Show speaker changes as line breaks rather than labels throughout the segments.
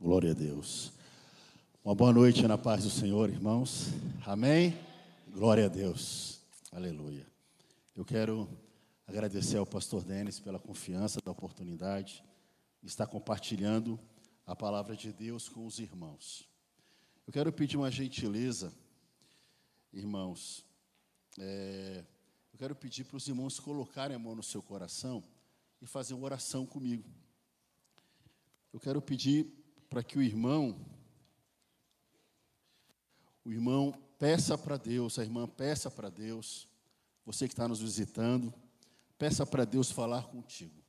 Glória a Deus. Uma boa noite na paz do Senhor, irmãos. Amém? Glória a Deus. Aleluia. Eu quero agradecer ao pastor Denis pela confiança, da oportunidade de estar compartilhando a palavra de Deus com os irmãos. Eu quero pedir uma gentileza, irmãos. É, eu quero pedir para os irmãos colocarem a mão no seu coração e fazer uma oração comigo. Eu quero pedir para que o irmão, o irmão peça para Deus, a irmã peça para Deus, você que está nos visitando, peça para Deus falar contigo.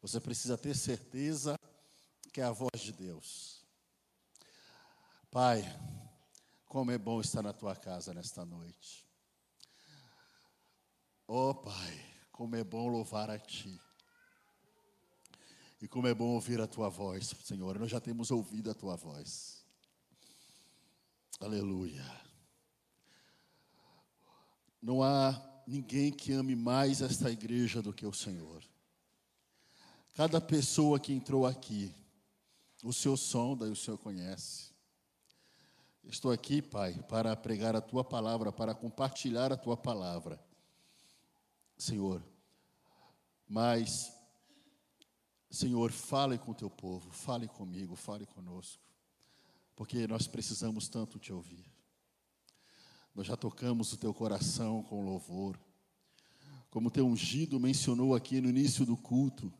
Você precisa ter certeza que é a voz de Deus. Pai, como é bom estar na tua casa nesta noite. Oh, Pai, como é bom louvar a Ti. E como é bom ouvir a tua voz, Senhor. Nós já temos ouvido a tua voz. Aleluia. Não há ninguém que ame mais esta igreja do que o Senhor. Cada pessoa que entrou aqui, o Senhor sonda e o Senhor conhece. Estou aqui, Pai, para pregar a tua palavra, para compartilhar a tua palavra. Senhor, mas Senhor, fale com o teu povo, fale comigo, fale conosco, porque nós precisamos tanto te ouvir. Nós já tocamos o teu coração com louvor, como o teu ungido mencionou aqui no início do culto,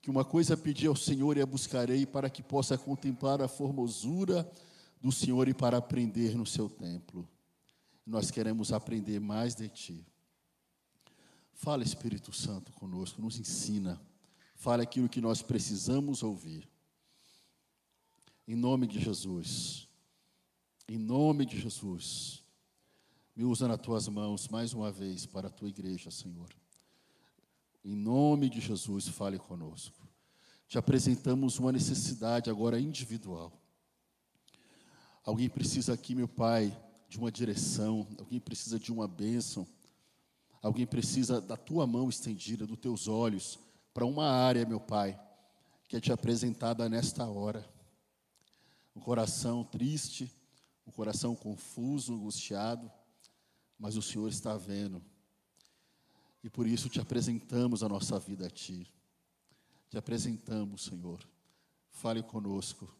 que uma coisa pedi ao Senhor e a buscarei para que possa contemplar a formosura do Senhor e para aprender no seu templo. Nós queremos aprender mais de ti. Fala, Espírito Santo, conosco, nos ensina fale aquilo que nós precisamos ouvir. Em nome de Jesus. Em nome de Jesus. Me usa nas tuas mãos mais uma vez para a tua igreja, Senhor. Em nome de Jesus, fale conosco. Te apresentamos uma necessidade agora individual. Alguém precisa aqui, meu Pai, de uma direção, alguém precisa de uma bênção, alguém precisa da tua mão estendida, dos teus olhos para uma área, meu Pai, que é te apresentada nesta hora. Um coração triste, um coração confuso, angustiado, mas o Senhor está vendo. E por isso te apresentamos a nossa vida a Ti. Te apresentamos, Senhor. Fale conosco,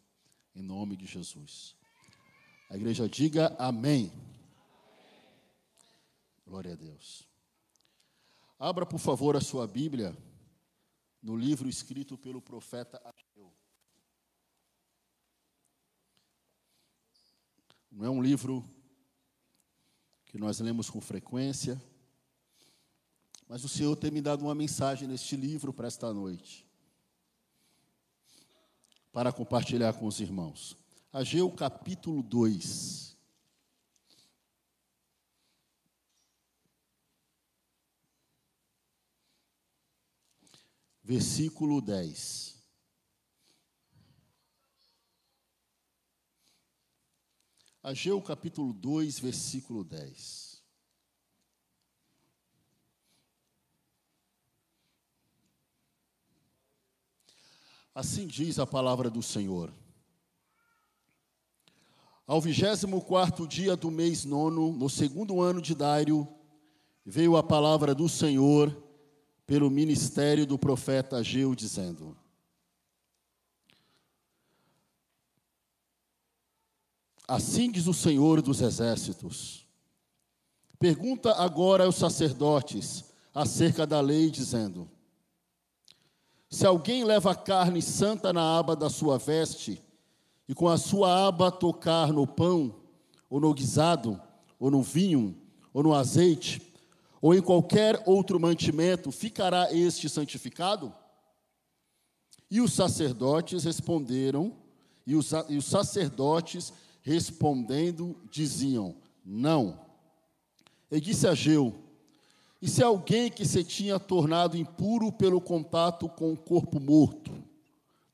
em nome de Jesus. A igreja diga amém. Glória a Deus. Abra, por favor, a sua Bíblia no livro escrito pelo profeta Ageu. Não é um livro que nós lemos com frequência, mas o Senhor tem me dado uma mensagem neste livro para esta noite, para compartilhar com os irmãos. Ageu capítulo 2. Versículo 10. Ageu capítulo 2, versículo 10. Assim diz a palavra do Senhor. Ao vigésimo quarto dia do mês nono, no segundo ano de Dário, veio a palavra do Senhor pelo ministério do profeta Ageu, dizendo: Assim diz o Senhor dos exércitos. Pergunta agora aos sacerdotes acerca da lei, dizendo: Se alguém leva carne santa na aba da sua veste, e com a sua aba tocar no pão, ou no guisado, ou no vinho, ou no azeite, ou em qualquer outro mantimento, ficará este santificado? E os sacerdotes responderam, e os, e os sacerdotes respondendo diziam: Não. E disse a Geu: E se alguém que se tinha tornado impuro pelo contato com o corpo morto,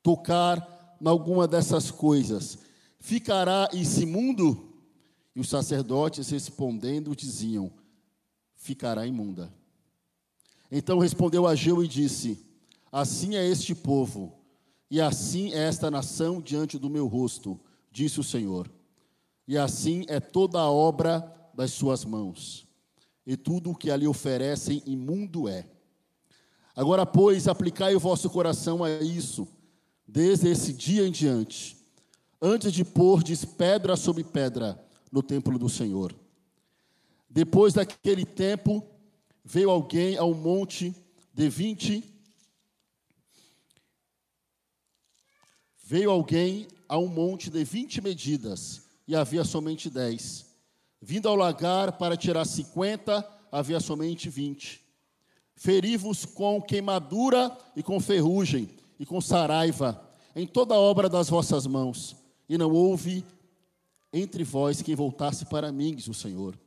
tocar em alguma dessas coisas, ficará esse mundo? E os sacerdotes respondendo diziam: ficará imunda. Então respondeu Ageu e disse: Assim é este povo, e assim é esta nação diante do meu rosto, disse o Senhor. E assim é toda a obra das suas mãos, e tudo o que ali oferecem imundo é. Agora, pois, aplicai o vosso coração a isso, desde esse dia em diante, antes de pordes pedra sobre pedra no templo do Senhor. Depois daquele tempo, veio alguém ao monte de vinte. Veio alguém a um monte de vinte medidas, e havia somente dez. Vindo ao lagar para tirar cinquenta, havia somente vinte. Feri-vos com queimadura e com ferrugem, e com saraiva, em toda a obra das vossas mãos, e não houve entre vós quem voltasse para mim, diz o Senhor.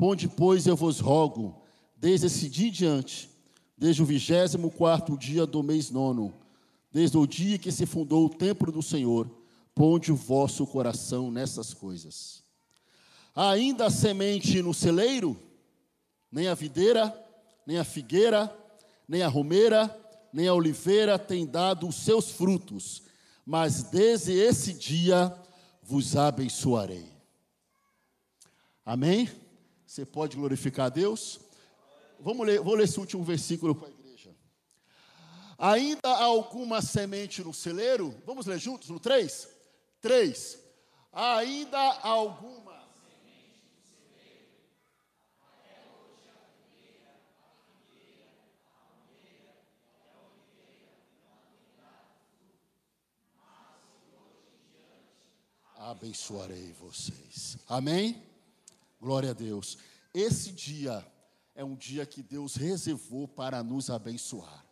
Ponde, pois, eu vos rogo, desde esse dia em diante, desde o vigésimo quarto dia do mês nono, desde o dia que se fundou o templo do Senhor, ponde o vosso coração nessas coisas. Ainda a semente no celeiro, nem a videira, nem a figueira, nem a romeira, nem a oliveira tem dado os seus frutos, mas desde esse dia vos abençoarei. Amém? Você pode glorificar a Deus? Vamos ler, vou ler esse último versículo para a igreja. Ainda há alguma semente no celeiro? Vamos ler juntos no 3? 3. Ainda há alguma abençoarei vocês. Amém? Glória a Deus. Esse dia é um dia que Deus reservou para nos abençoar.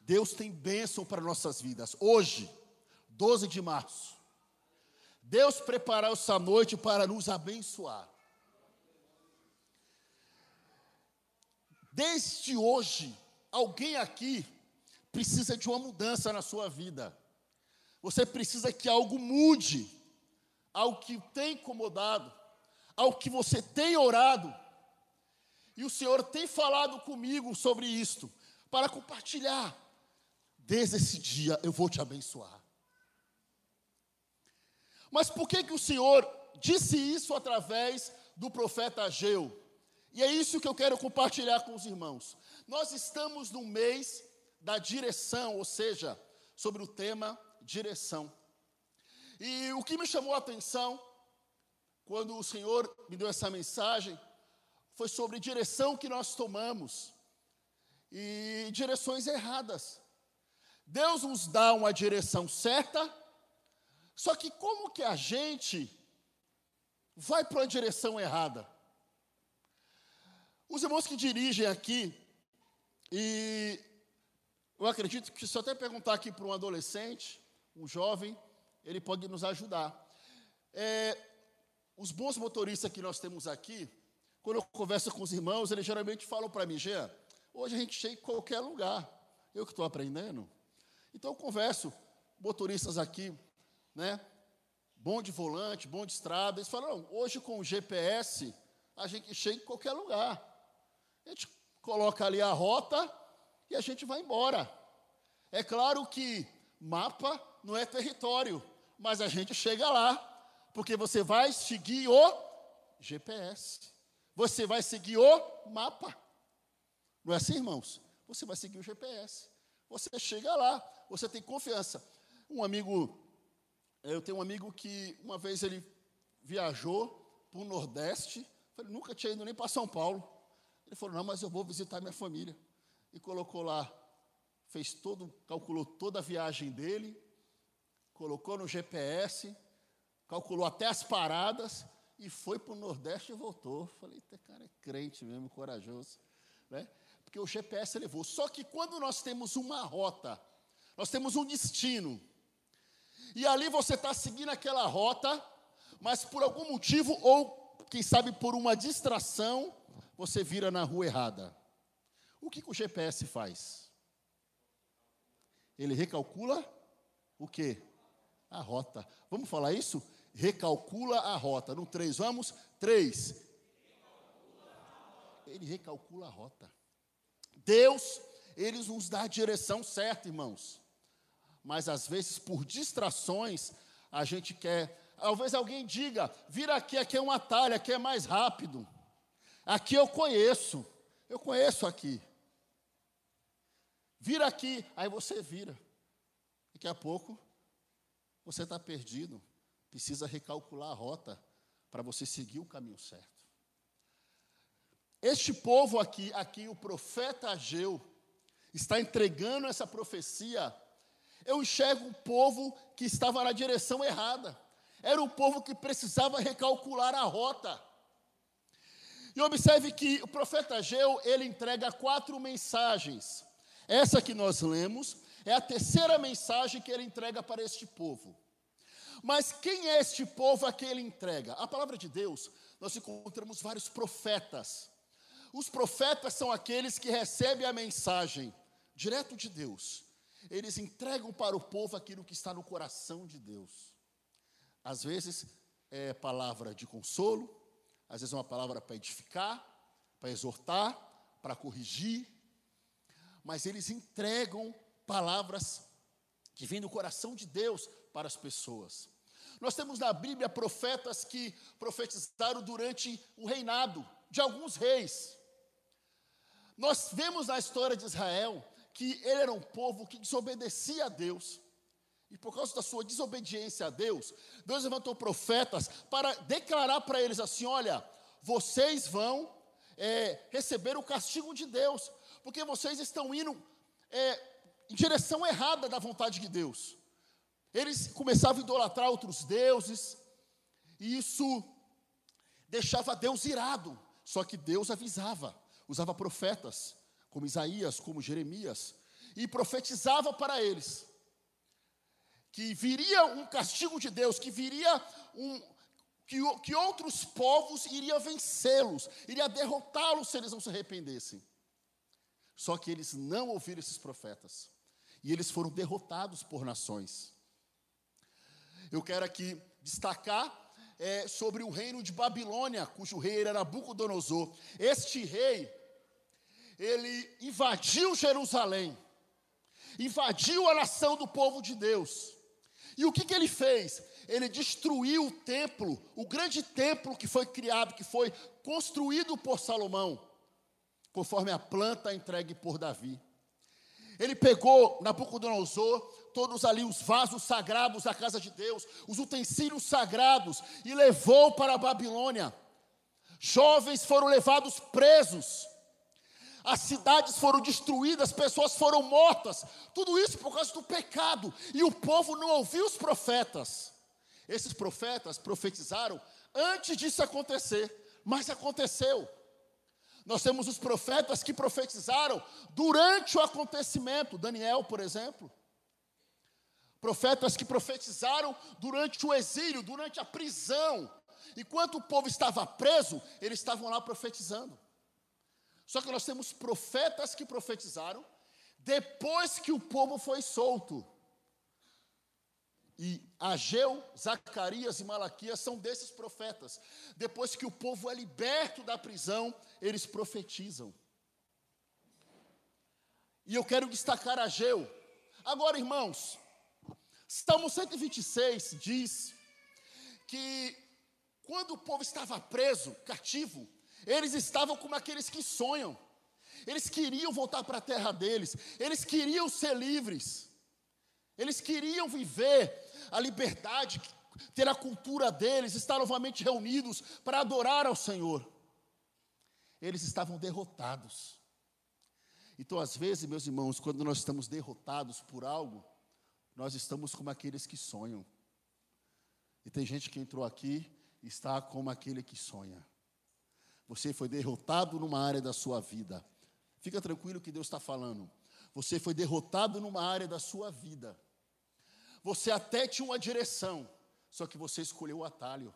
Deus tem bênção para nossas vidas. Hoje, 12 de março, Deus preparou essa noite para nos abençoar. Desde hoje, alguém aqui precisa de uma mudança na sua vida. Você precisa que algo mude, algo que tem incomodado, algo que você tem orado. E o Senhor tem falado comigo sobre isto, para compartilhar. Desde esse dia eu vou te abençoar. Mas por que, que o Senhor disse isso através do profeta Ageu? E é isso que eu quero compartilhar com os irmãos. Nós estamos no mês da direção, ou seja, sobre o tema direção. E o que me chamou a atenção, quando o Senhor me deu essa mensagem, foi sobre direção que nós tomamos e direções erradas. Deus nos dá uma direção certa, só que como que a gente vai para uma direção errada? Os irmãos que dirigem aqui, e eu acredito que se eu até perguntar aqui para um adolescente, um jovem, ele pode nos ajudar. É, os bons motoristas que nós temos aqui, quando eu converso com os irmãos, eles geralmente falam para mim, Jean, hoje a gente chega em qualquer lugar. Eu que estou aprendendo. Então eu converso, motoristas aqui, né? Bom de volante, bom de estrada. Eles falam, hoje com o GPS, a gente chega em qualquer lugar. A gente coloca ali a rota e a gente vai embora. É claro que mapa não é território, mas a gente chega lá, porque você vai seguir o GPS, você vai seguir o mapa. Não é assim, irmãos? Você vai seguir o GPS. Você chega lá, você tem confiança. Um amigo, eu tenho um amigo que uma vez ele viajou para o Nordeste, falei, nunca tinha ido nem para São Paulo. Ele falou, não, mas eu vou visitar minha família. E colocou lá, fez todo, calculou toda a viagem dele, colocou no GPS, calculou até as paradas e foi para o Nordeste e voltou. Falei, cara é crente mesmo, corajoso. Né? Porque o GPS levou. Só que quando nós temos uma rota, nós temos um destino, e ali você está seguindo aquela rota, mas por algum motivo, ou quem sabe por uma distração, você vira na rua errada. O que, que o GPS faz? Ele recalcula o quê? a rota. Vamos falar isso? Recalcula a rota. No 3, vamos? 3. Ele recalcula a rota. Deus, ele nos dá a direção certa, irmãos. mas às vezes por distrações a gente quer. Talvez alguém diga: vira aqui, aqui é um atalho, aqui é mais rápido. Aqui eu conheço, eu conheço aqui. Vira aqui, aí você vira. Daqui a pouco você está perdido, precisa recalcular a rota para você seguir o caminho certo. Este povo aqui, aqui o profeta Ageu, está entregando essa profecia. Eu enxergo um povo que estava na direção errada. Era um povo que precisava recalcular a rota. E observe que o profeta Ageu, ele entrega quatro mensagens. Essa que nós lemos é a terceira mensagem que ele entrega para este povo. Mas quem é este povo a quem ele entrega? A palavra de Deus, nós encontramos vários profetas. Os profetas são aqueles que recebem a mensagem direto de Deus. Eles entregam para o povo aquilo que está no coração de Deus. Às vezes é palavra de consolo, às vezes é uma palavra para edificar, para exortar, para corrigir, mas eles entregam palavras que vêm do coração de Deus para as pessoas. Nós temos na Bíblia profetas que profetizaram durante o reinado de alguns reis. Nós vemos na história de Israel que ele era um povo que desobedecia a Deus. E por causa da sua desobediência a Deus, Deus levantou profetas para declarar para eles assim: olha, vocês vão é, receber o castigo de Deus, porque vocês estão indo é, em direção errada da vontade de Deus. Eles começavam a idolatrar outros deuses, e isso deixava Deus irado. Só que Deus avisava usava profetas, como Isaías, como Jeremias, e profetizava para eles que viria um castigo de Deus, que viria um, que, que outros povos iriam vencê-los, iria derrotá-los se eles não se arrependessem. Só que eles não ouviram esses profetas, e eles foram derrotados por nações. Eu quero aqui destacar é, sobre o reino de Babilônia, cujo rei era Nabucodonosor. Este rei, ele invadiu Jerusalém, invadiu a nação do povo de Deus. E o que, que ele fez? Ele destruiu o templo, o grande templo que foi criado, que foi construído por Salomão, conforme a planta entregue por Davi. Ele pegou Nabucodonosor, todos ali os vasos sagrados da casa de Deus, os utensílios sagrados, e levou para a Babilônia. Jovens foram levados presos, as cidades foram destruídas, pessoas foram mortas, tudo isso por causa do pecado, e o povo não ouviu os profetas. Esses profetas profetizaram antes disso acontecer, mas aconteceu. Nós temos os profetas que profetizaram durante o acontecimento, Daniel, por exemplo. Profetas que profetizaram durante o exílio, durante a prisão. Enquanto o povo estava preso, eles estavam lá profetizando. Só que nós temos profetas que profetizaram depois que o povo foi solto. E Ageu, Zacarias e Malaquias são desses profetas. Depois que o povo é liberto da prisão, eles profetizam. E eu quero destacar Ageu. Agora, irmãos, Salmo 126 diz que quando o povo estava preso, cativo, eles estavam como aqueles que sonham. Eles queriam voltar para a terra deles, eles queriam ser livres. Eles queriam viver a liberdade, ter a cultura deles, estar novamente reunidos para adorar ao Senhor eles estavam derrotados. Então, às vezes, meus irmãos, quando nós estamos derrotados por algo, nós estamos como aqueles que sonham. E tem gente que entrou aqui e está como aquele que sonha. Você foi derrotado numa área da sua vida. Fica tranquilo que Deus está falando. Você foi derrotado numa área da sua vida. Você até tinha uma direção, só que você escolheu o atalho.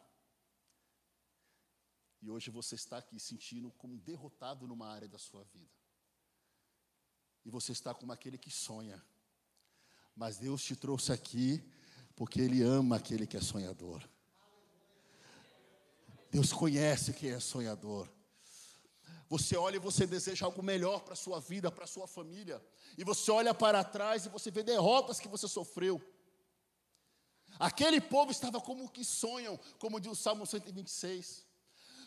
E hoje você está aqui sentindo como derrotado numa área da sua vida. E você está como aquele que sonha. Mas Deus te trouxe aqui porque Ele ama aquele que é sonhador. Deus conhece quem é sonhador. Você olha e você deseja algo melhor para a sua vida, para a sua família. E você olha para trás e você vê derrotas que você sofreu. Aquele povo estava como que sonham, como diz o Salmo 126.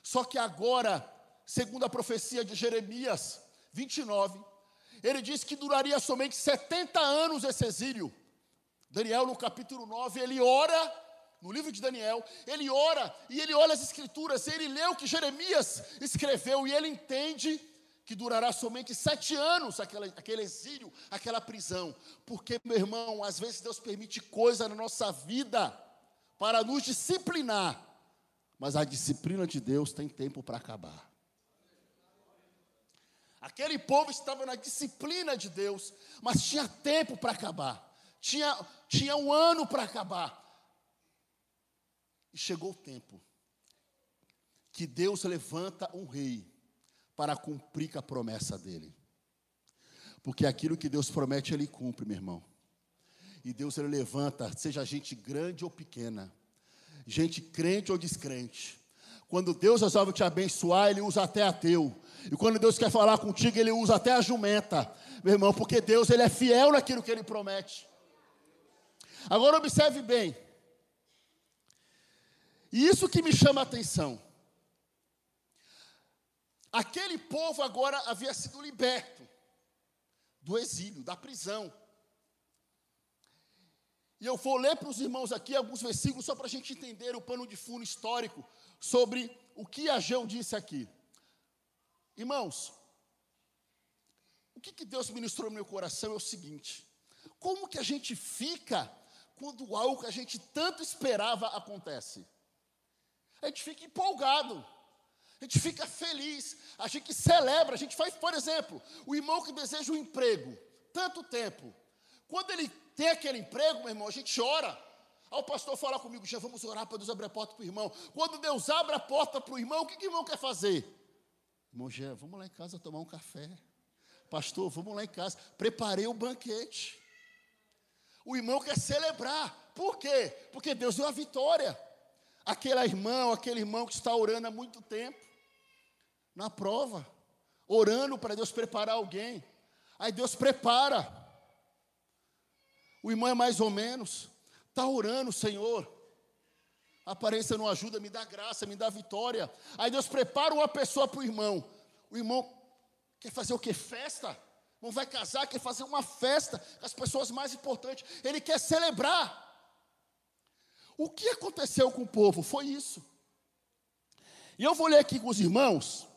Só que agora, segundo a profecia de Jeremias 29, ele diz que duraria somente 70 anos esse exílio. Daniel, no capítulo 9, ele ora no livro de Daniel, ele ora e ele olha as escrituras, ele lê o que Jeremias escreveu e ele entende que durará somente sete anos aquela, aquele exílio, aquela prisão. Porque, meu irmão, às vezes Deus permite coisa na nossa vida para nos disciplinar, mas a disciplina de Deus tem tempo para acabar. Aquele povo estava na disciplina de Deus, mas tinha tempo para acabar, tinha, tinha um ano para acabar. E chegou o tempo que Deus levanta um rei para cumprir com a promessa dele. Porque aquilo que Deus promete, ele cumpre, meu irmão. E Deus ele levanta, seja gente grande ou pequena, gente crente ou descrente. Quando Deus resolve te abençoar, Ele usa até ateu. E quando Deus quer falar contigo, Ele usa até a jumenta, meu irmão, porque Deus ele é fiel naquilo que Ele promete. Agora observe bem. E isso que me chama a atenção. Aquele povo agora havia sido liberto do exílio, da prisão. E eu vou ler para os irmãos aqui alguns versículos só para a gente entender o pano de fundo histórico sobre o que Ageu disse aqui. Irmãos, o que, que Deus ministrou no meu coração é o seguinte: como que a gente fica quando algo que a gente tanto esperava acontece? a gente fica empolgado, a gente fica feliz, a gente celebra, a gente faz, por exemplo, o irmão que deseja um emprego, tanto tempo, quando ele tem aquele emprego, meu irmão, a gente ora. Aí o pastor fala comigo, já vamos orar para Deus abrir a porta para o irmão. Quando Deus abre a porta para o irmão, o que, que o irmão quer fazer? Irmão Gé, vamos lá em casa tomar um café. Pastor, vamos lá em casa. Preparei o banquete. O irmão quer celebrar. Por quê? Porque Deus deu a vitória. Aquele irmão, aquele irmão que está orando há muito tempo, na prova, orando para Deus preparar alguém. Aí Deus prepara. O irmão é mais ou menos, está orando, Senhor. A aparência não ajuda, me dá graça, me dá vitória. Aí Deus prepara uma pessoa para o irmão. O irmão quer fazer o que? Festa. Não vai casar, quer fazer uma festa com as pessoas mais importantes. Ele quer celebrar. O que aconteceu com o povo? Foi isso. E eu vou ler aqui com os irmãos,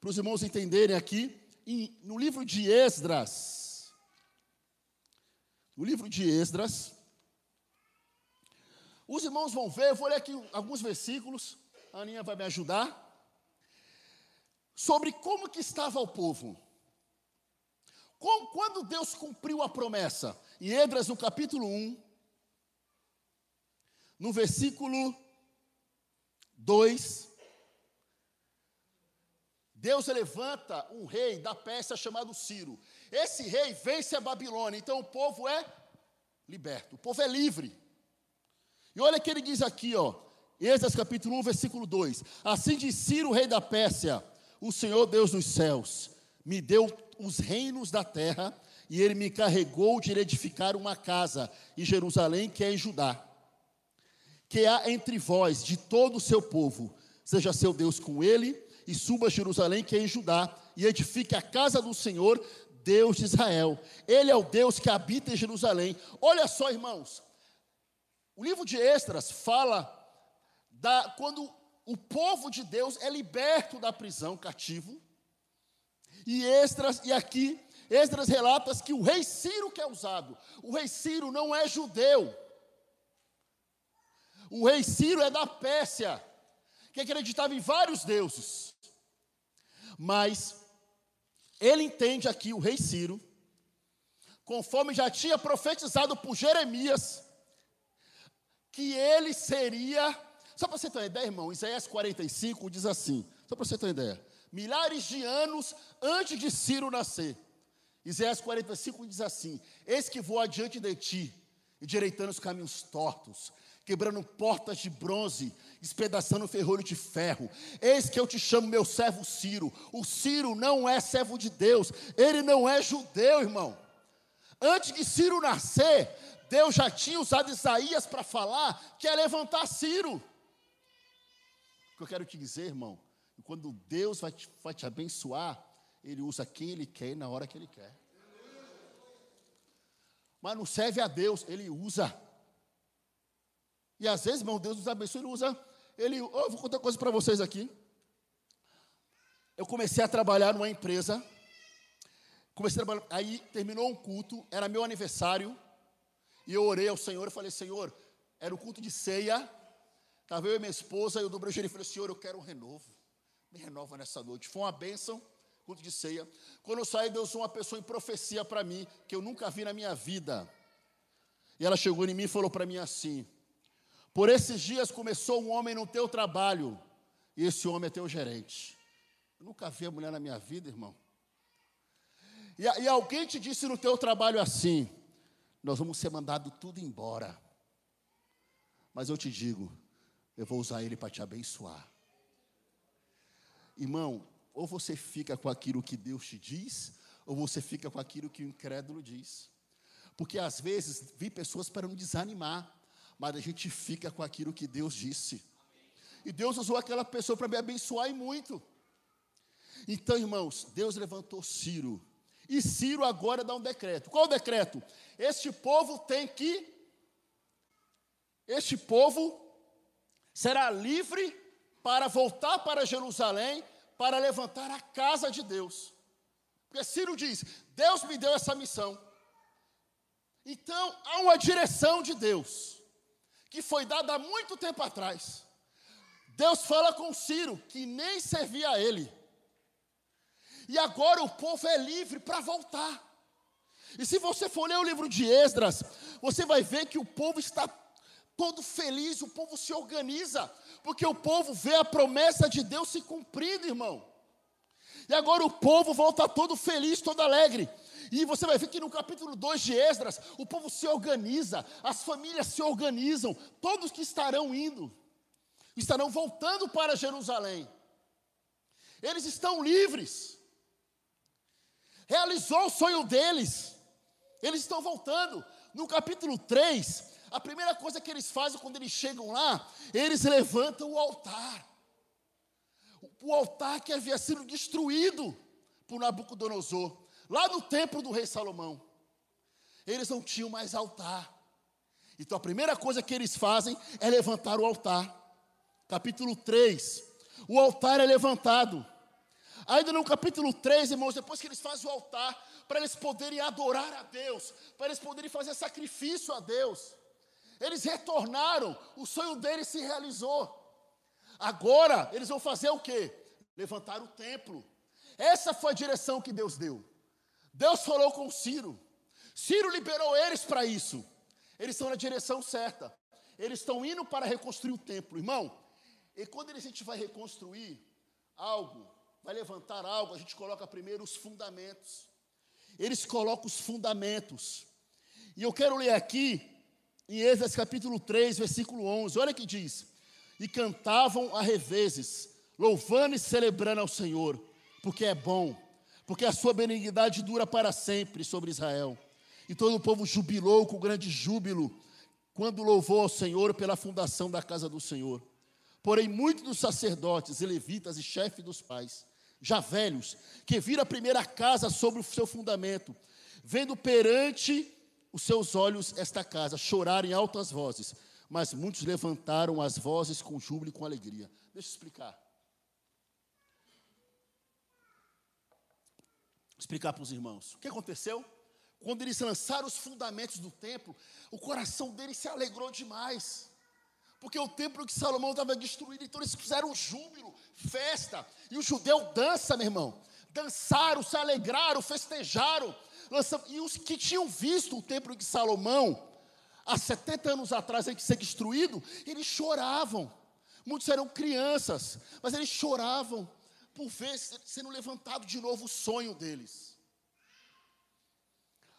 para os irmãos entenderem aqui, em, no livro de Esdras. No livro de Esdras. Os irmãos vão ver, eu vou ler aqui alguns versículos, a Aninha vai me ajudar, sobre como que estava o povo. quando Deus cumpriu a promessa, em Esdras, no capítulo 1, no versículo 2, Deus levanta um rei da Pérsia chamado Ciro. Esse rei vence a Babilônia, então o povo é liberto, o povo é livre. E olha que ele diz aqui, ó, Êxodo capítulo 1, versículo 2: Assim diz Ciro, rei da Pérsia, o Senhor Deus dos céus, me deu os reinos da terra, e ele me carregou de edificar uma casa em Jerusalém, que é em Judá que há entre vós, de todo o seu povo, seja seu Deus com ele, e suba a Jerusalém, que é em Judá, e edifique a casa do Senhor, Deus de Israel. Ele é o Deus que habita em Jerusalém. Olha só, irmãos, o livro de Esdras fala da quando o povo de Deus é liberto da prisão cativo. E Esdras, e aqui Esdras relata que o rei Ciro que é usado. O rei Ciro não é judeu. O rei Ciro é da Pérsia, que acreditava em vários deuses. Mas ele entende aqui, o rei Ciro, conforme já tinha profetizado por Jeremias, que ele seria. Só para você ter uma ideia, irmão, Isaías 45 diz assim: só para você ter uma ideia. Milhares de anos antes de Ciro nascer. Isaías 45 diz assim: Eis que vou adiante de ti, endireitando os caminhos tortos, quebrando portas de bronze, despedaçando ferrolho de ferro. Eis que eu te chamo meu servo Ciro. O Ciro não é servo de Deus, ele não é judeu, irmão. Antes de Ciro nascer, Deus já tinha usado Isaías para falar que é levantar Ciro. O que eu quero te dizer, irmão, quando Deus vai te, vai te abençoar, Ele usa quem Ele quer e na hora que Ele quer. Mas não serve a Deus, Ele usa. E às vezes, irmão, Deus nos abençoa, Ele usa. Ele, oh, vou contar uma coisa para vocês aqui. Eu comecei a trabalhar numa empresa. Comecei a trabalhar, aí terminou um culto, era meu aniversário. E eu orei ao Senhor e falei, Senhor, era o culto de ceia. Estava eu e minha esposa, eu dobrei o joelho e falei, Senhor, eu quero um renovo. Me renova nessa noite. Foi uma bênção, culto de ceia. Quando eu saí, Deus uma pessoa em profecia para mim, que eu nunca vi na minha vida. E ela chegou em mim e falou para mim assim: por esses dias começou um homem no teu trabalho, e esse homem é teu gerente. Eu nunca vi a mulher na minha vida, irmão. E, e alguém te disse no teu trabalho assim: nós vamos ser mandado tudo embora. Mas eu te digo, eu vou usar ele para te abençoar. Irmão, ou você fica com aquilo que Deus te diz, ou você fica com aquilo que o incrédulo diz. Porque às vezes vi pessoas para nos desanimar mas a gente fica com aquilo que Deus disse. E Deus usou aquela pessoa para me abençoar e muito. Então, irmãos, Deus levantou Ciro. E Ciro agora dá um decreto. Qual o decreto? Este povo tem que. Este povo será livre para voltar para Jerusalém para levantar a casa de Deus. Porque Ciro diz: Deus me deu essa missão. Então, há uma direção de Deus que foi dada há muito tempo atrás. Deus fala com Ciro, que nem servia a ele. E agora o povo é livre para voltar. E se você for ler o livro de Esdras, você vai ver que o povo está todo feliz, o povo se organiza, porque o povo vê a promessa de Deus se cumprindo, irmão. E agora o povo volta todo feliz, todo alegre. E você vai ver que no capítulo 2 de Esdras, o povo se organiza, as famílias se organizam, todos que estarão indo, estarão voltando para Jerusalém. Eles estão livres. Realizou o sonho deles. Eles estão voltando. No capítulo 3, a primeira coisa que eles fazem quando eles chegam lá, eles levantam o altar. O altar que havia sido destruído por Nabucodonosor lá no templo do rei Salomão. Eles não tinham mais altar. Então a primeira coisa que eles fazem é levantar o altar. Capítulo 3. O altar é levantado. Ainda no capítulo 3, irmãos, depois que eles fazem o altar, para eles poderem adorar a Deus, para eles poderem fazer sacrifício a Deus, eles retornaram, o sonho deles se realizou. Agora, eles vão fazer o quê? Levantar o templo. Essa foi a direção que Deus deu. Deus falou com Ciro. Ciro liberou eles para isso. Eles estão na direção certa. Eles estão indo para reconstruir o templo, irmão. E quando a gente vai reconstruir algo, vai levantar algo, a gente coloca primeiro os fundamentos. Eles colocam os fundamentos. E eu quero ler aqui em Êxodo capítulo 3, versículo 11. Olha que diz: E cantavam a revezes, louvando e celebrando ao Senhor, porque é bom porque a sua benignidade dura para sempre sobre Israel. E todo o povo jubilou com grande júbilo, quando louvou ao Senhor pela fundação da casa do Senhor. Porém, muitos dos sacerdotes e levitas e chefes dos pais, já velhos, que viram a primeira casa sobre o seu fundamento, vendo perante os seus olhos esta casa, choraram em altas vozes, mas muitos levantaram as vozes com júbilo e com alegria. Deixa eu explicar. explicar para os irmãos. O que aconteceu? Quando eles lançaram os fundamentos do templo, o coração deles se alegrou demais. Porque o templo de Salomão estava destruído, então eles fizeram júbilo, festa. E o judeu dança, meu irmão. Dançaram, se alegraram, festejaram. Lançaram, e os que tinham visto o templo de Salomão, há 70 anos atrás, de ser destruído, eles choravam. Muitos eram crianças, mas eles choravam por ver sendo levantado de novo o sonho deles.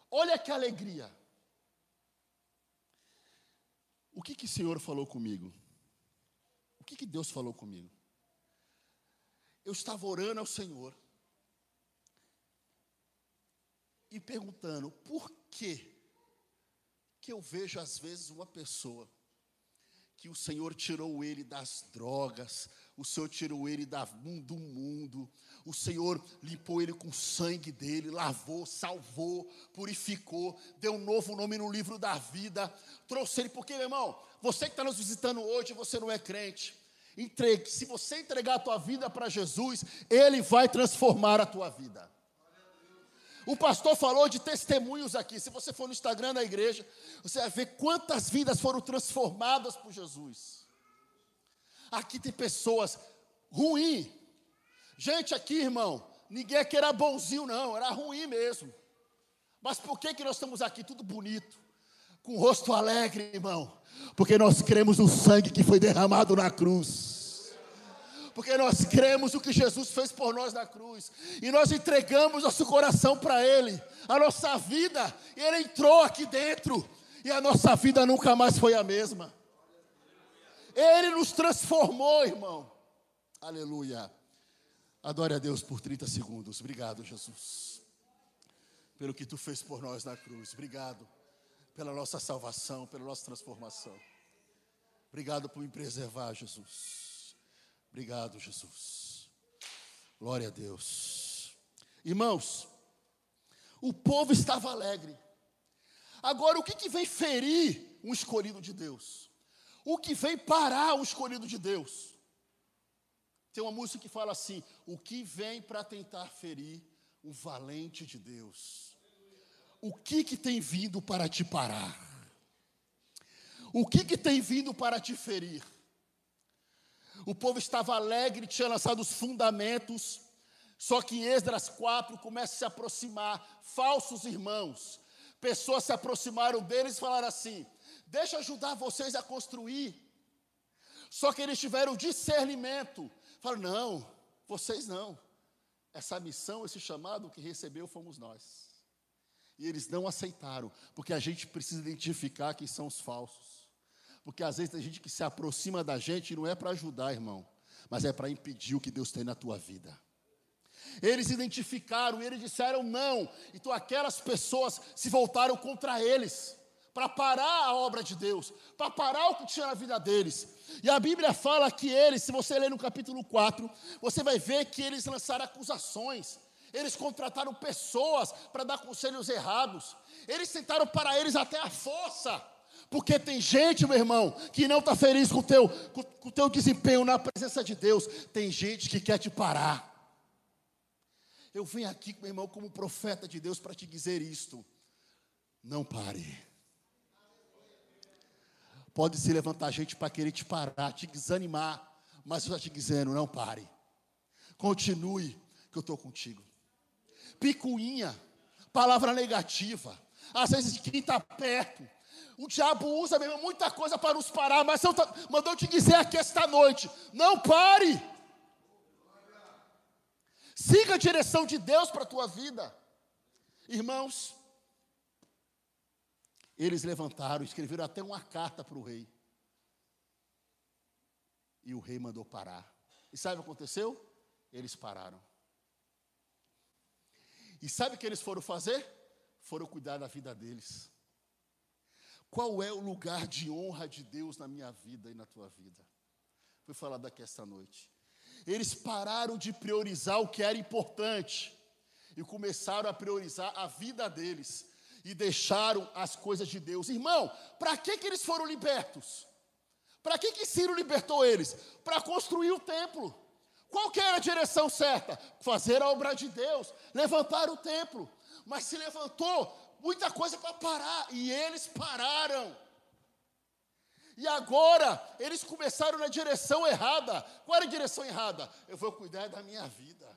Olha que alegria. O que, que o Senhor falou comigo? O que, que Deus falou comigo? Eu estava orando ao Senhor e perguntando por que que eu vejo às vezes uma pessoa que o Senhor tirou ele das drogas, o Senhor tirou ele do mundo, o Senhor limpou ele com o sangue dele, lavou, salvou, purificou, deu um novo nome no livro da vida, trouxe ele, porque, meu irmão, você que está nos visitando hoje, você não é crente, entregue, se você entregar a tua vida para Jesus, Ele vai transformar a tua vida. O pastor falou de testemunhos aqui. Se você for no Instagram da igreja, você vai ver quantas vidas foram transformadas por Jesus. Aqui tem pessoas ruins. Gente aqui, irmão, ninguém aqui era bonzinho, não, era ruim mesmo. Mas por que, que nós estamos aqui tudo bonito? Com o rosto alegre, irmão? Porque nós cremos no sangue que foi derramado na cruz porque nós cremos o que Jesus fez por nós na cruz, e nós entregamos nosso coração para Ele, a nossa vida, e Ele entrou aqui dentro, e a nossa vida nunca mais foi a mesma. Ele nos transformou, irmão. Aleluia. Adore a Deus por 30 segundos. Obrigado, Jesus, pelo que tu fez por nós na cruz. Obrigado pela nossa salvação, pela nossa transformação. Obrigado por me preservar, Jesus. Obrigado, Jesus. Glória a Deus. Irmãos, o povo estava alegre. Agora, o que, que vem ferir um escolhido de Deus? O que vem parar um escolhido de Deus? Tem uma música que fala assim: o que vem para tentar ferir o valente de Deus? O que que tem vindo para te parar? O que que tem vindo para te ferir? O povo estava alegre, tinha lançado os fundamentos. Só que em Esdras 4 começa a se aproximar falsos irmãos. Pessoas se aproximaram deles e falaram assim: Deixa ajudar vocês a construir. Só que eles tiveram discernimento. Falaram: Não, vocês não. Essa missão, esse chamado que recebeu fomos nós. E eles não aceitaram, porque a gente precisa identificar quem são os falsos. Porque às vezes tem gente que se aproxima da gente e não é para ajudar, irmão, mas é para impedir o que Deus tem na tua vida. Eles identificaram e eles disseram não. Então aquelas pessoas se voltaram contra eles para parar a obra de Deus, para parar o que tinha na vida deles. E a Bíblia fala que eles, se você ler no capítulo 4, você vai ver que eles lançaram acusações. Eles contrataram pessoas para dar conselhos errados. Eles tentaram para eles até a força. Porque tem gente, meu irmão, que não está feliz com o teu, com, com teu desempenho na presença de Deus. Tem gente que quer te parar. Eu venho aqui, meu irmão, como profeta de Deus para te dizer isto. Não pare. Pode se levantar gente para querer te parar, te desanimar. Mas eu estou te dizendo, não pare. Continue, que eu estou contigo. Picuinha, palavra negativa. Às vezes quem está perto o diabo usa mesmo muita coisa para nos parar, mas eu mandou te dizer aqui esta noite: não pare. Siga a direção de Deus para a tua vida. Irmãos, eles levantaram, escreveram até uma carta para o rei. E o rei mandou parar. E sabe o que aconteceu? Eles pararam. E sabe o que eles foram fazer? Foram cuidar da vida deles. Qual é o lugar de honra de Deus na minha vida e na tua vida? Fui falar daqui esta noite. Eles pararam de priorizar o que era importante e começaram a priorizar a vida deles e deixaram as coisas de Deus. Irmão, para que, que eles foram libertos? Para que, que Ciro libertou eles? Para construir o templo. Qual que era a direção certa? Fazer a obra de Deus, levantar o templo. Mas se levantou muita coisa para parar, e eles pararam. E agora, eles começaram na direção errada. Qual era a direção errada? Eu vou cuidar da minha vida.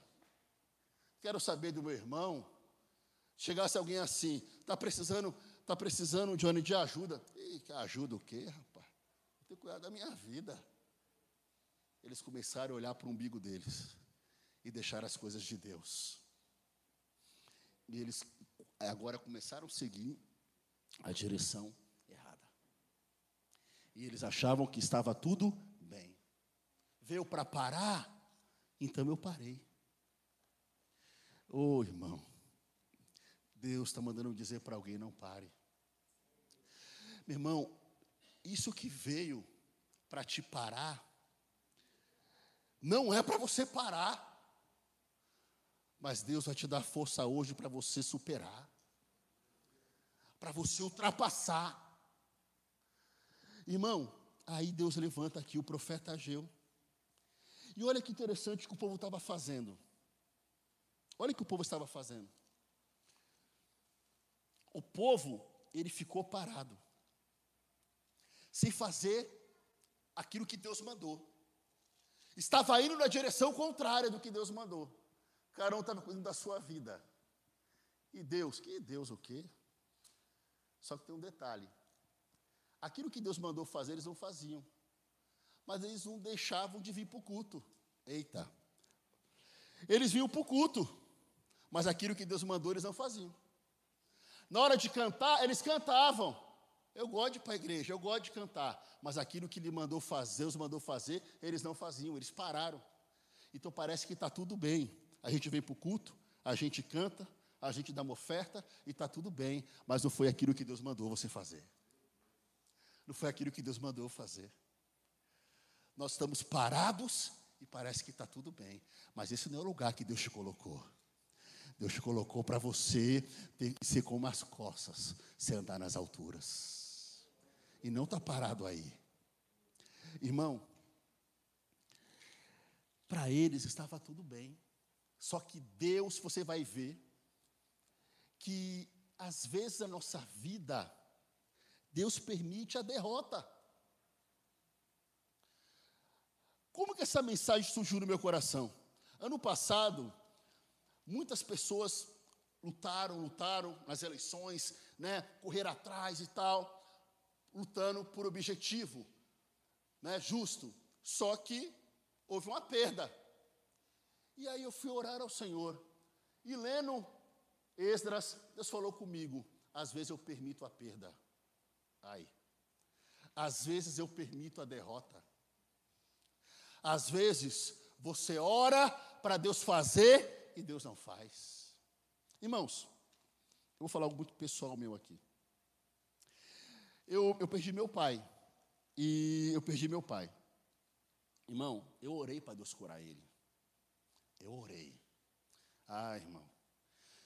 Quero saber do meu irmão. Chegasse alguém assim, está precisando, tá precisando, Johnny, de ajuda. Ei, ajuda o quê, rapaz? Que cuidar da minha vida. Eles começaram a olhar para o umbigo deles e deixar as coisas de Deus. E eles agora começaram a seguir a direção errada. E Eles achavam que estava tudo bem. Veio para parar, então eu parei. Ô oh, irmão, Deus está mandando dizer para alguém: não pare. Meu irmão, isso que veio para te parar, não é para você parar, mas Deus vai te dar força hoje para você superar, para você ultrapassar. Irmão, aí Deus levanta aqui o profeta Ageu. E olha que interessante o que o povo estava fazendo. Olha o que o povo estava fazendo. O povo, ele ficou parado, sem fazer aquilo que Deus mandou. Estava indo na direção contrária do que Deus mandou. Um estava cuidando da sua vida. E Deus, que Deus o quê? Só que tem um detalhe. Aquilo que Deus mandou fazer, eles não faziam. Mas eles não deixavam de vir para o culto. Eita. Eles vinham para o culto. Mas aquilo que Deus mandou, eles não faziam. Na hora de cantar, eles cantavam. Eu gosto de ir para a igreja, eu gosto de cantar. Mas aquilo que Ele mandou fazer, Deus mandou fazer, eles não faziam, eles pararam. Então parece que está tudo bem. A gente vem para o culto, a gente canta, a gente dá uma oferta e está tudo bem. Mas não foi aquilo que Deus mandou você fazer. Não foi aquilo que Deus mandou fazer. Nós estamos parados e parece que está tudo bem. Mas esse não é o lugar que Deus te colocou. Deus te colocou para você ter, ser como as costas, se andar nas alturas. E não está parado aí. Irmão, para eles estava tudo bem. Só que Deus, você vai ver, que às vezes a nossa vida, Deus permite a derrota. Como que essa mensagem surgiu no meu coração? Ano passado, Muitas pessoas lutaram, lutaram nas eleições, né, correr atrás e tal, lutando por objetivo, né, justo. Só que houve uma perda. E aí eu fui orar ao Senhor. E lendo Esdras, Deus falou comigo: às vezes eu permito a perda. Ai. Às vezes eu permito a derrota. Às vezes você ora para Deus fazer e Deus não faz. Irmãos, eu vou falar algo muito pessoal meu aqui. Eu, eu perdi meu pai. E eu perdi meu pai. Irmão, eu orei para Deus curar ele. Eu orei. Ah, irmão.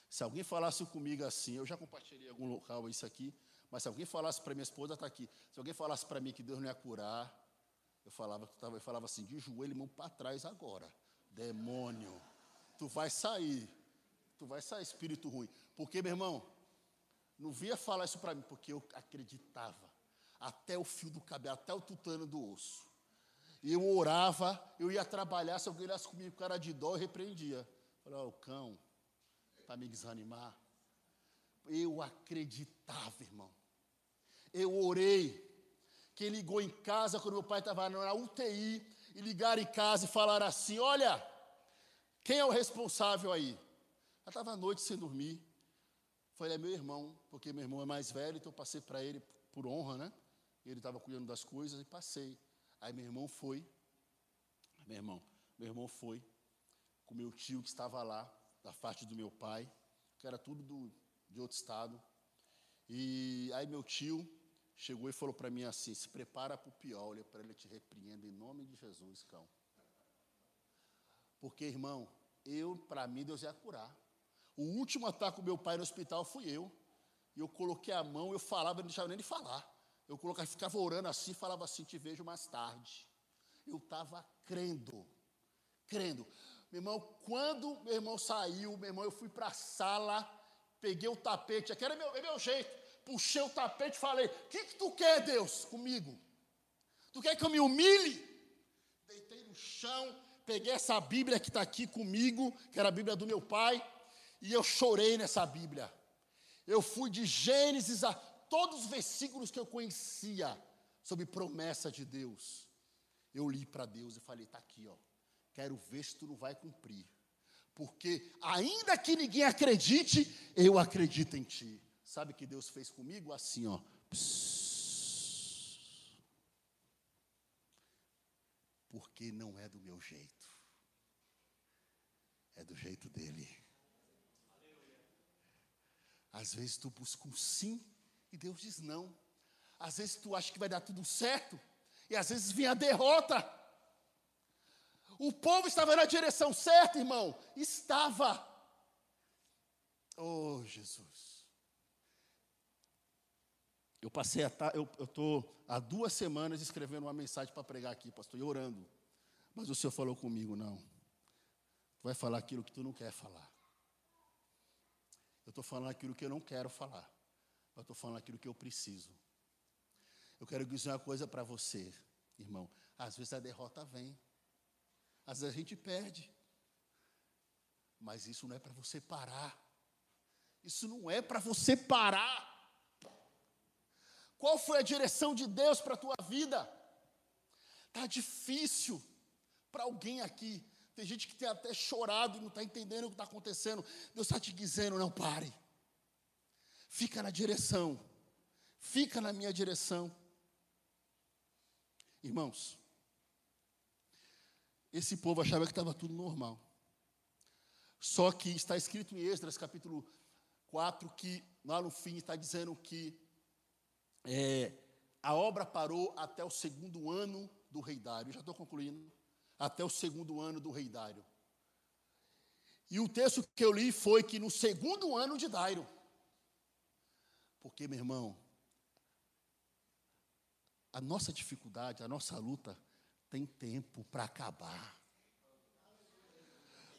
Se alguém falasse comigo assim, eu já compartilhei em algum local isso aqui, mas se alguém falasse para minha esposa, está aqui. Se alguém falasse para mim que Deus não ia curar, eu falava, eu falava assim, de joelho, mão para trás agora. Demônio tu vai sair. Tu vai sair espírito ruim. Porque, meu irmão, não via falar isso para mim, porque eu acreditava. Até o fio do cabelo, até o tutano do osso. E eu orava, eu ia trabalhar, se alguém olhasse comigo com cara de dó, eu repreendia. Oh, o cão, para me desanimar. Eu acreditava, irmão. Eu orei. Quem ligou em casa quando meu pai estava na UTI, e ligaram em casa e falaram assim: olha, quem é o responsável aí? Eu estava à noite sem dormir. Foi é meu irmão, porque meu irmão é mais velho, então eu passei para ele por honra, né? Ele estava cuidando das coisas e passei. Aí meu irmão foi, meu irmão, meu irmão foi com meu tio que estava lá, da parte do meu pai, que era tudo do, de outro estado. E aí meu tio chegou e falou para mim assim: se prepara para o pior, olha para ele te repreenda em nome de Jesus, cão. Porque, irmão, eu, para mim, Deus ia curar. O último ataque com meu pai no hospital fui eu. E eu coloquei a mão, eu falava, não deixava nem de falar. Eu colocava, ficava orando assim, falava assim, te vejo mais tarde. Eu estava crendo, crendo. Meu irmão, quando meu irmão saiu, meu irmão, eu fui para a sala, peguei o tapete, aquele é meu, é meu jeito. Puxei o tapete e falei: O que, que tu quer, Deus, comigo? Tu quer que eu me humilhe? Deitei no chão, peguei essa Bíblia que está aqui comigo, que era a Bíblia do meu pai, e eu chorei nessa Bíblia. Eu fui de Gênesis a todos os versículos que eu conhecia sobre promessa de Deus. Eu li para Deus e falei: está aqui, ó. Quero ver se tu não vai cumprir. Porque, ainda que ninguém acredite, eu acredito em ti. Sabe o que Deus fez comigo? Assim, ó. Psss. Porque não é do meu jeito, é do jeito dele. Às vezes tu busca um sim e Deus diz não. Às vezes tu acha que vai dar tudo certo e às vezes vem a derrota. O povo estava na direção certa, irmão. Estava. Oh, Jesus. Eu passei a eu estou há duas semanas escrevendo uma mensagem para pregar aqui, pastor, e orando. Mas o Senhor falou comigo, não. Tu vai falar aquilo que tu não quer falar. Eu estou falando aquilo que eu não quero falar. Eu estou falando aquilo que eu preciso. Eu quero dizer uma coisa para você, irmão. Às vezes a derrota vem. Às vezes a gente perde. Mas isso não é para você parar. Isso não é para você parar. Qual foi a direção de Deus para a tua vida? Tá difícil para alguém aqui. Tem gente que tem até chorado e não está entendendo o que está acontecendo. Deus está te dizendo: não pare. Fica na direção. Fica na minha direção. Irmãos, esse povo achava que estava tudo normal. Só que está escrito em Esdras capítulo 4 que lá no fim está dizendo que é, a obra parou até o segundo ano do rei Dário. Já estou concluindo. Até o segundo ano do rei Dário. E o texto que eu li foi que no segundo ano de Dário. Porque, meu irmão, a nossa dificuldade, a nossa luta tem tempo para acabar.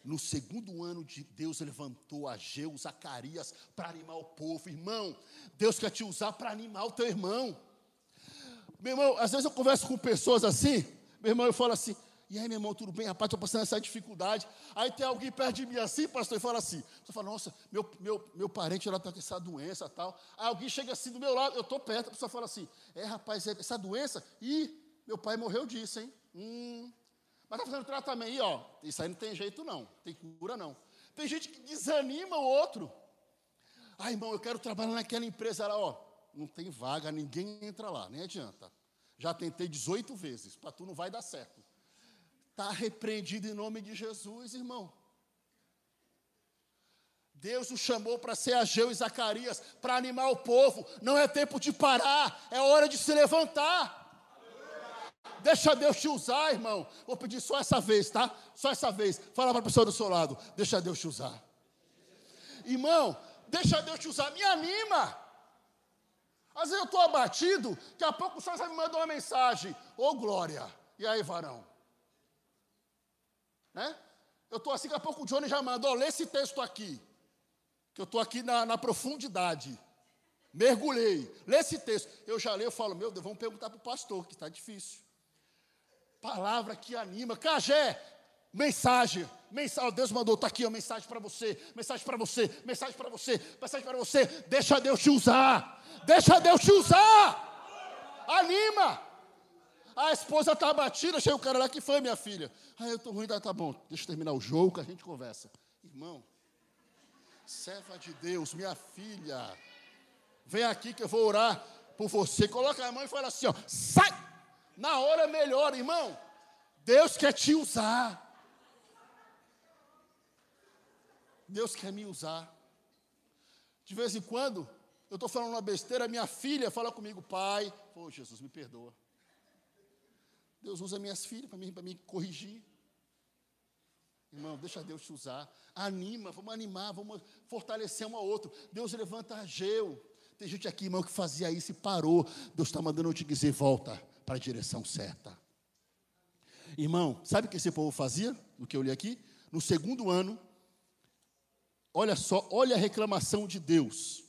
No segundo ano de Deus levantou Ageu, Zacarias para animar o povo. Irmão, Deus quer te usar para animar o teu irmão. Meu irmão, às vezes eu converso com pessoas assim, meu irmão, eu falo assim, e aí, meu irmão, tudo bem? Rapaz, estou passando essa dificuldade. Aí tem alguém perto de mim assim, pastor, e fala assim. Você fala, nossa, meu, meu, meu parente ela está com essa doença tal. Aí alguém chega assim do meu lado, eu estou perto, a pessoa fala assim, é rapaz, é essa doença, e meu pai morreu disso, hein? Hum. Mas está fazendo tratamento aí, ó. Isso aí não tem jeito, não. Tem cura, não. Tem gente que desanima o outro. Ah, irmão, eu quero trabalhar naquela empresa lá, ó. Não tem vaga, ninguém entra lá, nem adianta. Já tentei 18 vezes, para tu não vai dar certo. Está repreendido em nome de Jesus, irmão. Deus o chamou para ser Ageu e Zacarias, para animar o povo. Não é tempo de parar, é hora de se levantar. Deixa Deus te usar, irmão. Vou pedir só essa vez, tá? Só essa vez. Fala para a pessoa do seu lado. Deixa Deus te usar. Irmão, deixa Deus te usar. Me anima. Às vezes eu estou abatido, daqui a pouco o senhor me mandou uma mensagem. Ô oh, glória. E aí, varão? Né? Eu estou assim, daqui a pouco o Johnny já mandou, lê esse texto aqui. Que eu estou aqui na, na, profundidade. Mergulhei. Lê esse texto. Eu já leio, eu falo, meu Deus, vamos perguntar para o pastor, que está difícil. Palavra que anima. Cajé, mensagem. Mensagem, Deus mandou, está aqui, mensagem para você, mensagem para você, mensagem para você, mensagem para você. Deixa Deus te usar. Deixa Deus te usar. Anima. A esposa está abatida, chega o cara lá, que foi, minha filha? Ah, eu estou ruim, tá, tá bom, deixa eu terminar o jogo que a gente conversa. Irmão, serva de Deus, minha filha, vem aqui que eu vou orar por você. Coloca a mão e fala assim, ó, sai! Na hora é melhor, irmão. Deus quer te usar. Deus quer me usar. De vez em quando, eu estou falando uma besteira, minha filha fala comigo, pai, pô, Jesus, me perdoa. Deus usa minhas filhas para mim, me corrigir. Irmão, deixa Deus te usar. Anima, vamos animar, vamos fortalecer um ao outro. Deus levanta Ageu. Tem gente aqui, irmão, que fazia isso e parou. Deus está mandando eu te dizer, volta para a direção certa. Irmão, sabe o que esse povo fazia? O que eu li aqui? No segundo ano, olha só, olha a reclamação de Deus.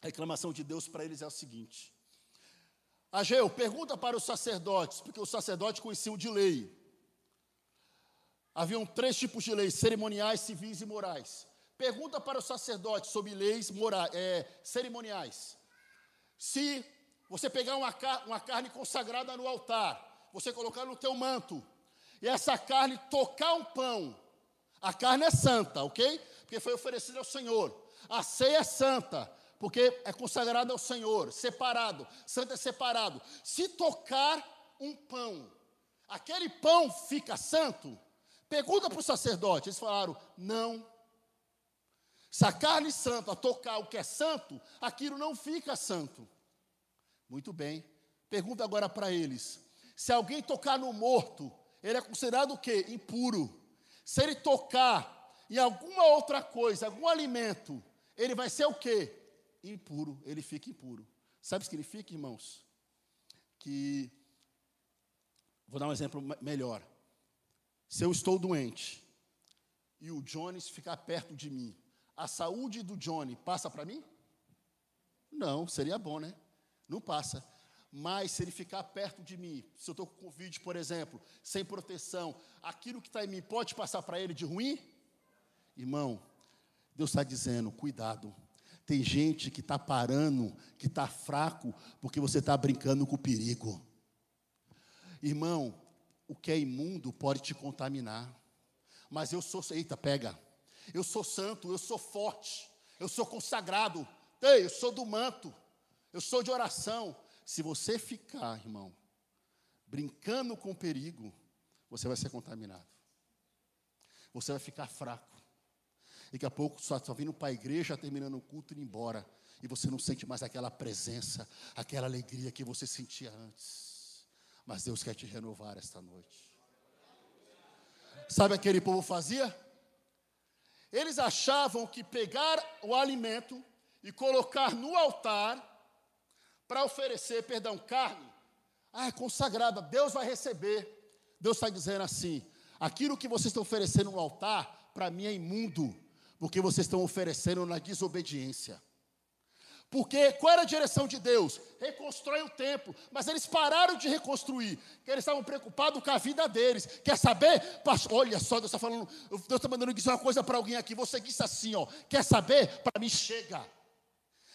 A reclamação de Deus para eles é o seguinte: Ageu, pergunta para os sacerdotes, porque os sacerdotes conheciam de lei. Haviam três tipos de leis: cerimoniais, civis e morais. Pergunta para os sacerdotes sobre leis morais, é, cerimoniais. Se você pegar uma, uma carne consagrada no altar, você colocar no teu manto, e essa carne tocar um pão, a carne é santa, ok? Porque foi oferecida ao Senhor. A ceia é santa porque é consagrado ao Senhor, separado, santo é separado. Se tocar um pão, aquele pão fica santo? Pergunta para o sacerdote. Eles falaram: não. Se a carne santa tocar o que é santo, aquilo não fica santo. Muito bem. Pergunta agora para eles: se alguém tocar no morto, ele é considerado o quê? Impuro. Se ele tocar em alguma outra coisa, algum alimento, ele vai ser o quê? Impuro, ele fica impuro. Sabe o que significa, irmãos? Que, vou dar um exemplo melhor. Se eu estou doente e o Jones ficar perto de mim, a saúde do Johnny passa para mim? Não, seria bom, né? Não passa. Mas se ele ficar perto de mim, se eu estou com Covid, por exemplo, sem proteção, aquilo que está em mim pode passar para ele de ruim? Irmão, Deus está dizendo: cuidado. Tem gente que está parando, que está fraco, porque você está brincando com o perigo. Irmão, o que é imundo pode te contaminar. Mas eu sou, eita, pega. Eu sou santo, eu sou forte, eu sou consagrado, ei, eu sou do manto, eu sou de oração. Se você ficar, irmão, brincando com o perigo, você vai ser contaminado. Você vai ficar fraco. Daqui a pouco só está vindo para a igreja, terminando o culto e indo embora. E você não sente mais aquela presença, aquela alegria que você sentia antes. Mas Deus quer te renovar esta noite. Sabe aquele povo fazia? Eles achavam que pegar o alimento e colocar no altar para oferecer, perdão, carne, ah, é consagrada, Deus vai receber. Deus está dizendo assim: aquilo que vocês estão oferecendo no altar, para mim é imundo, porque vocês estão oferecendo na desobediência. Porque qual era a direção de Deus? Reconstrói o templo. Mas eles pararam de reconstruir, porque eles estavam preocupados com a vida deles. Quer saber? Olha só, Deus está falando, Deus está mandando dizer uma coisa para alguém aqui. Você disse assim, ó. Quer saber? Para mim chega.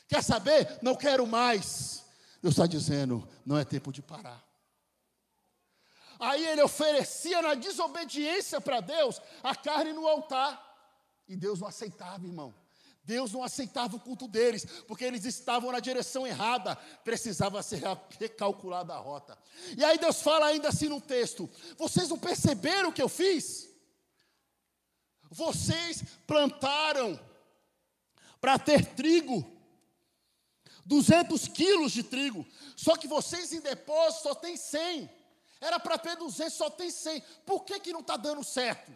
Quer saber? Não quero mais. Deus está dizendo: não é tempo de parar. Aí ele oferecia na desobediência para Deus a carne no altar. E Deus não aceitava, irmão. Deus não aceitava o culto deles, porque eles estavam na direção errada, precisava ser recalculada a rota. E aí Deus fala ainda assim no texto: vocês não perceberam o que eu fiz? Vocês plantaram para ter trigo, 200 quilos de trigo. Só que vocês em depósito só tem 100. Era para ter 200, só tem 100. Por que, que não está dando certo?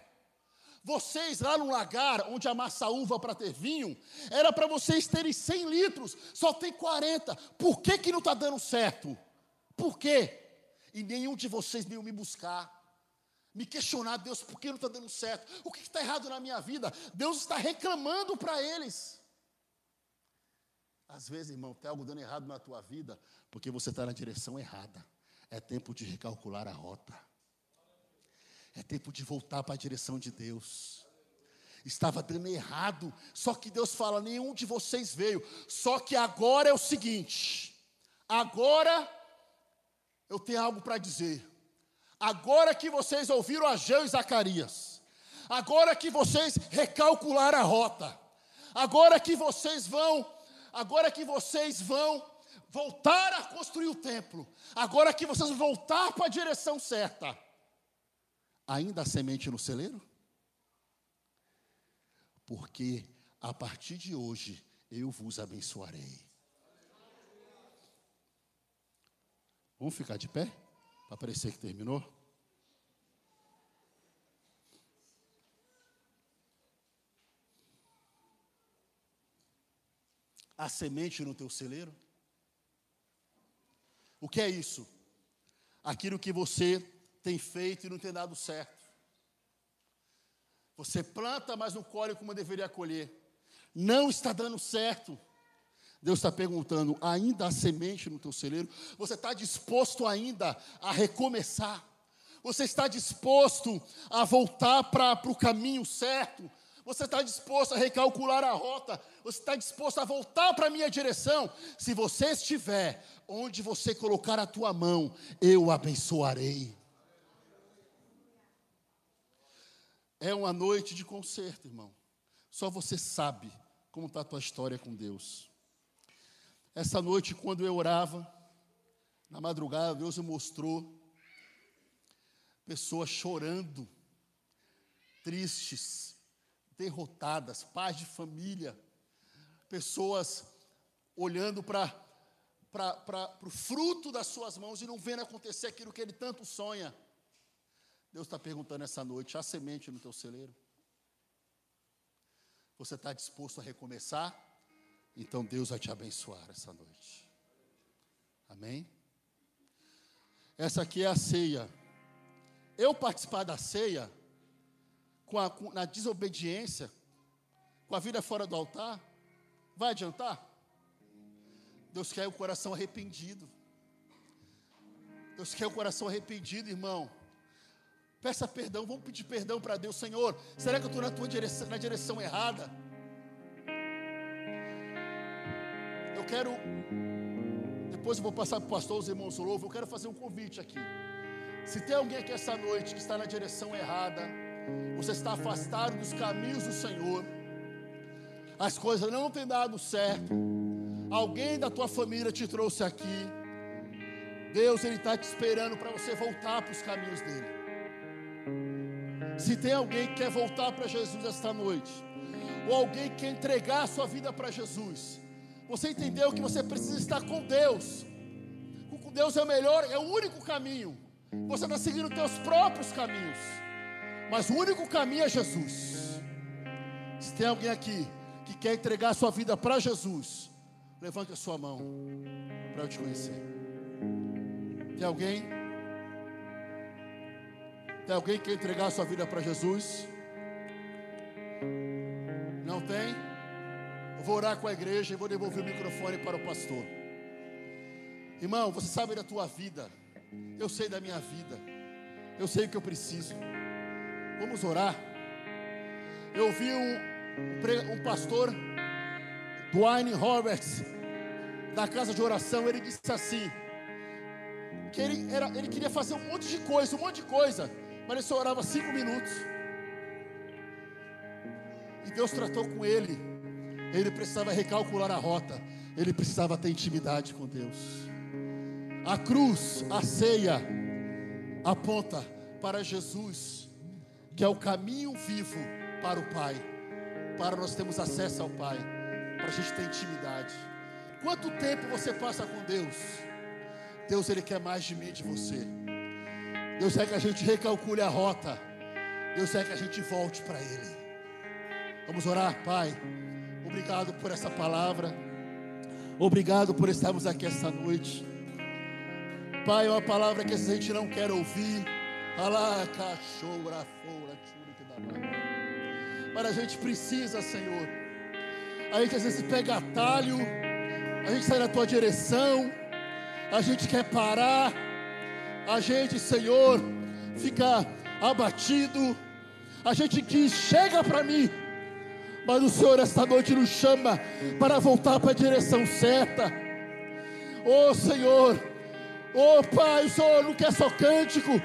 Vocês lá no lagar, onde amassa uva para ter vinho, era para vocês terem 100 litros, só tem 40. Por que, que não está dando certo? Por quê? E nenhum de vocês veio me buscar, me questionar, Deus, por que não está dando certo? O que está errado na minha vida? Deus está reclamando para eles. Às vezes, irmão, tem algo dando errado na tua vida, porque você está na direção errada. É tempo de recalcular a rota. É tempo de voltar para a direção de Deus. Estava dando errado, só que Deus fala: nenhum de vocês veio. Só que agora é o seguinte: agora eu tenho algo para dizer. Agora que vocês ouviram Ageu e Zacarias, agora que vocês recalcularam a rota, agora que vocês vão agora que vocês vão voltar a construir o templo, agora que vocês vão voltar para a direção certa, ainda há semente no celeiro? Porque a partir de hoje eu vos abençoarei. Vamos ficar de pé? Para parecer que terminou? A semente no teu celeiro? O que é isso? Aquilo que você tem feito e não tem dado certo. Você planta, mas não colhe como deveria colher. Não está dando certo. Deus está perguntando: ainda há semente no teu celeiro? Você está disposto ainda a recomeçar? Você está disposto a voltar para o caminho certo? Você está disposto a recalcular a rota? Você está disposto a voltar para a minha direção? Se você estiver onde você colocar a tua mão, eu abençoarei. É uma noite de concerto, irmão. Só você sabe como está a tua história com Deus. Essa noite, quando eu orava, na madrugada, Deus me mostrou pessoas chorando, tristes, derrotadas, pais de família, pessoas olhando para o fruto das suas mãos e não vendo acontecer aquilo que ele tanto sonha. Deus está perguntando essa noite: há semente no teu celeiro? Você está disposto a recomeçar? Então Deus vai te abençoar essa noite. Amém? Essa aqui é a ceia. Eu participar da ceia, com a, com, na desobediência, com a vida fora do altar, vai adiantar? Deus quer o coração arrependido. Deus quer o coração arrependido, irmão. Peça perdão, vamos pedir perdão para Deus, Senhor. Será que eu estou na tua direção, na direção errada? Eu quero, depois eu vou passar para o pastor, os irmãos louvam. Eu quero fazer um convite aqui. Se tem alguém aqui essa noite que está na direção errada, você está afastado dos caminhos do Senhor, as coisas não têm dado certo, alguém da tua família te trouxe aqui, Deus ele está te esperando para você voltar para os caminhos dele. Se tem alguém que quer voltar para Jesus esta noite, ou alguém que quer entregar a sua vida para Jesus, você entendeu que você precisa estar com Deus. Com Deus é o melhor, é o único caminho. Você está seguindo os teus próprios caminhos, mas o único caminho é Jesus. Se tem alguém aqui que quer entregar a sua vida para Jesus, levante a sua mão para eu te conhecer. Tem alguém? Tem alguém que quer entregar a sua vida para Jesus? Não tem? Eu vou orar com a igreja e vou devolver o microfone para o pastor. Irmão, você sabe da tua vida. Eu sei da minha vida. Eu sei o que eu preciso. Vamos orar. Eu vi um, um pastor, Dwayne Roberts, da casa de oração. Ele disse assim: que ele, era, ele queria fazer um monte de coisa, um monte de coisa mas ele só orava cinco minutos. E Deus tratou com ele. Ele precisava recalcular a rota. Ele precisava ter intimidade com Deus. A cruz, a ceia, aponta para Jesus, que é o caminho vivo para o Pai. Para nós termos acesso ao Pai. Para a gente ter intimidade. Quanto tempo você passa com Deus? Deus, Ele quer mais de mim de você. Deus quer que a gente recalcule a rota. Deus quer que a gente volte para Ele. Vamos orar, Pai. Obrigado por essa palavra. Obrigado por estarmos aqui esta noite. Pai, é uma palavra que a gente não quer ouvir. Mas a gente precisa, Senhor. A gente às vezes pega atalho. A gente sai na tua direção. A gente quer parar a gente, Senhor, fica abatido, a gente diz: chega para mim, mas o Senhor esta noite nos chama para voltar para a direção certa. Oh Senhor, oh Pai, o Senhor não quer só cântico,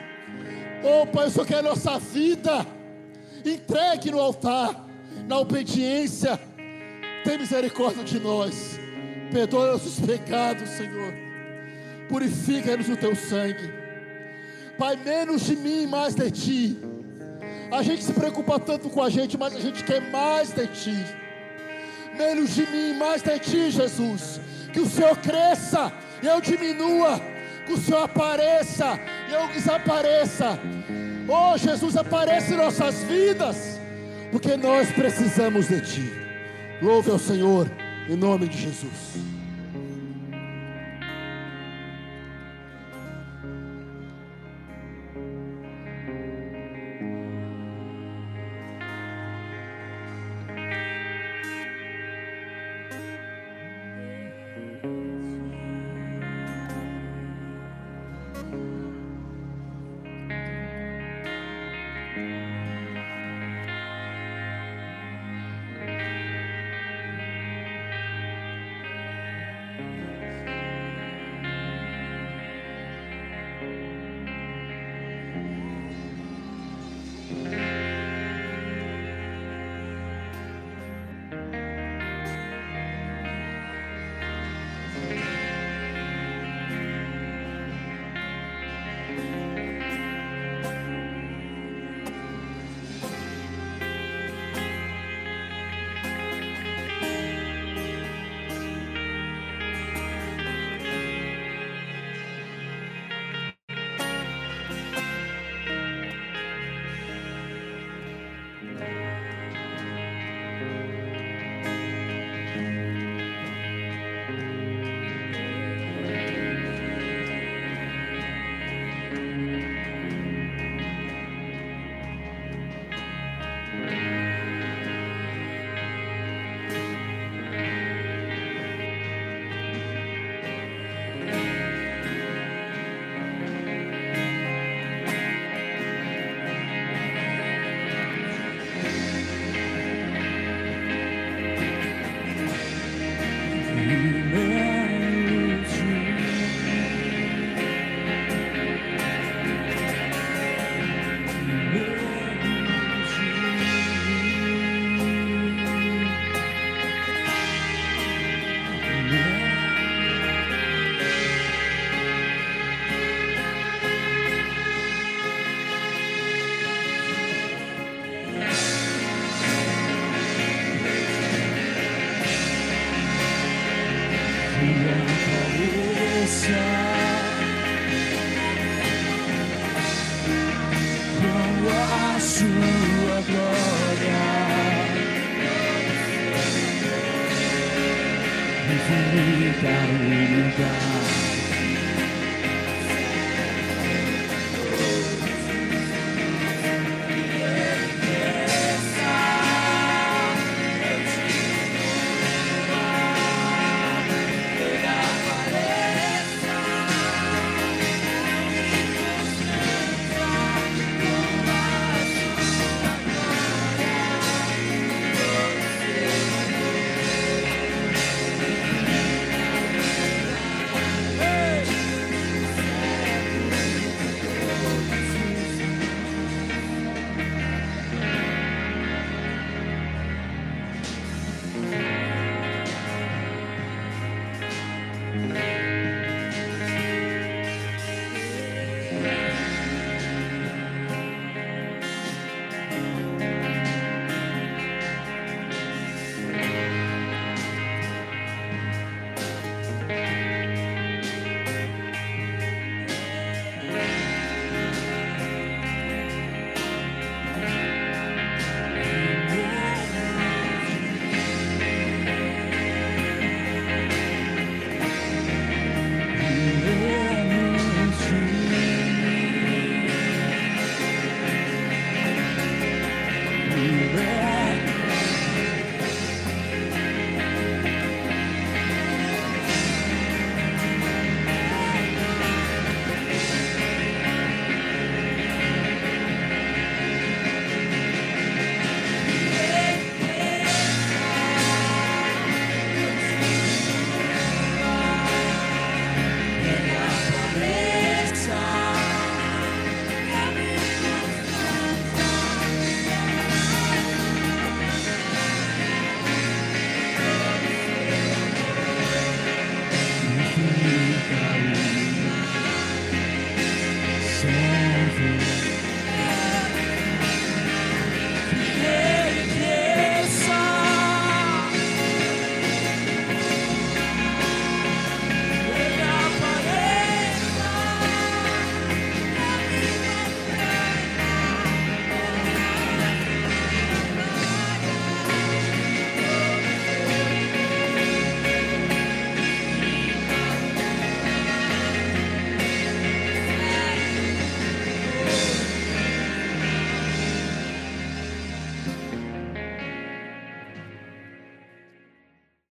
oh Pai, o Senhor quer nossa vida entregue no altar, na obediência. Tem misericórdia de nós, perdoa nossos pecados, Senhor, purifica-nos no teu sangue. Pai, menos de mim, mais de ti. A gente se preocupa tanto com a gente, mas a gente quer mais de ti. Menos de mim, mais de ti, Jesus. Que o Senhor cresça e eu diminua. Que o Senhor apareça e eu desapareça. Oh, Jesus, aparece em nossas vidas. Porque nós precisamos de ti. Louve ao Senhor, em nome de Jesus.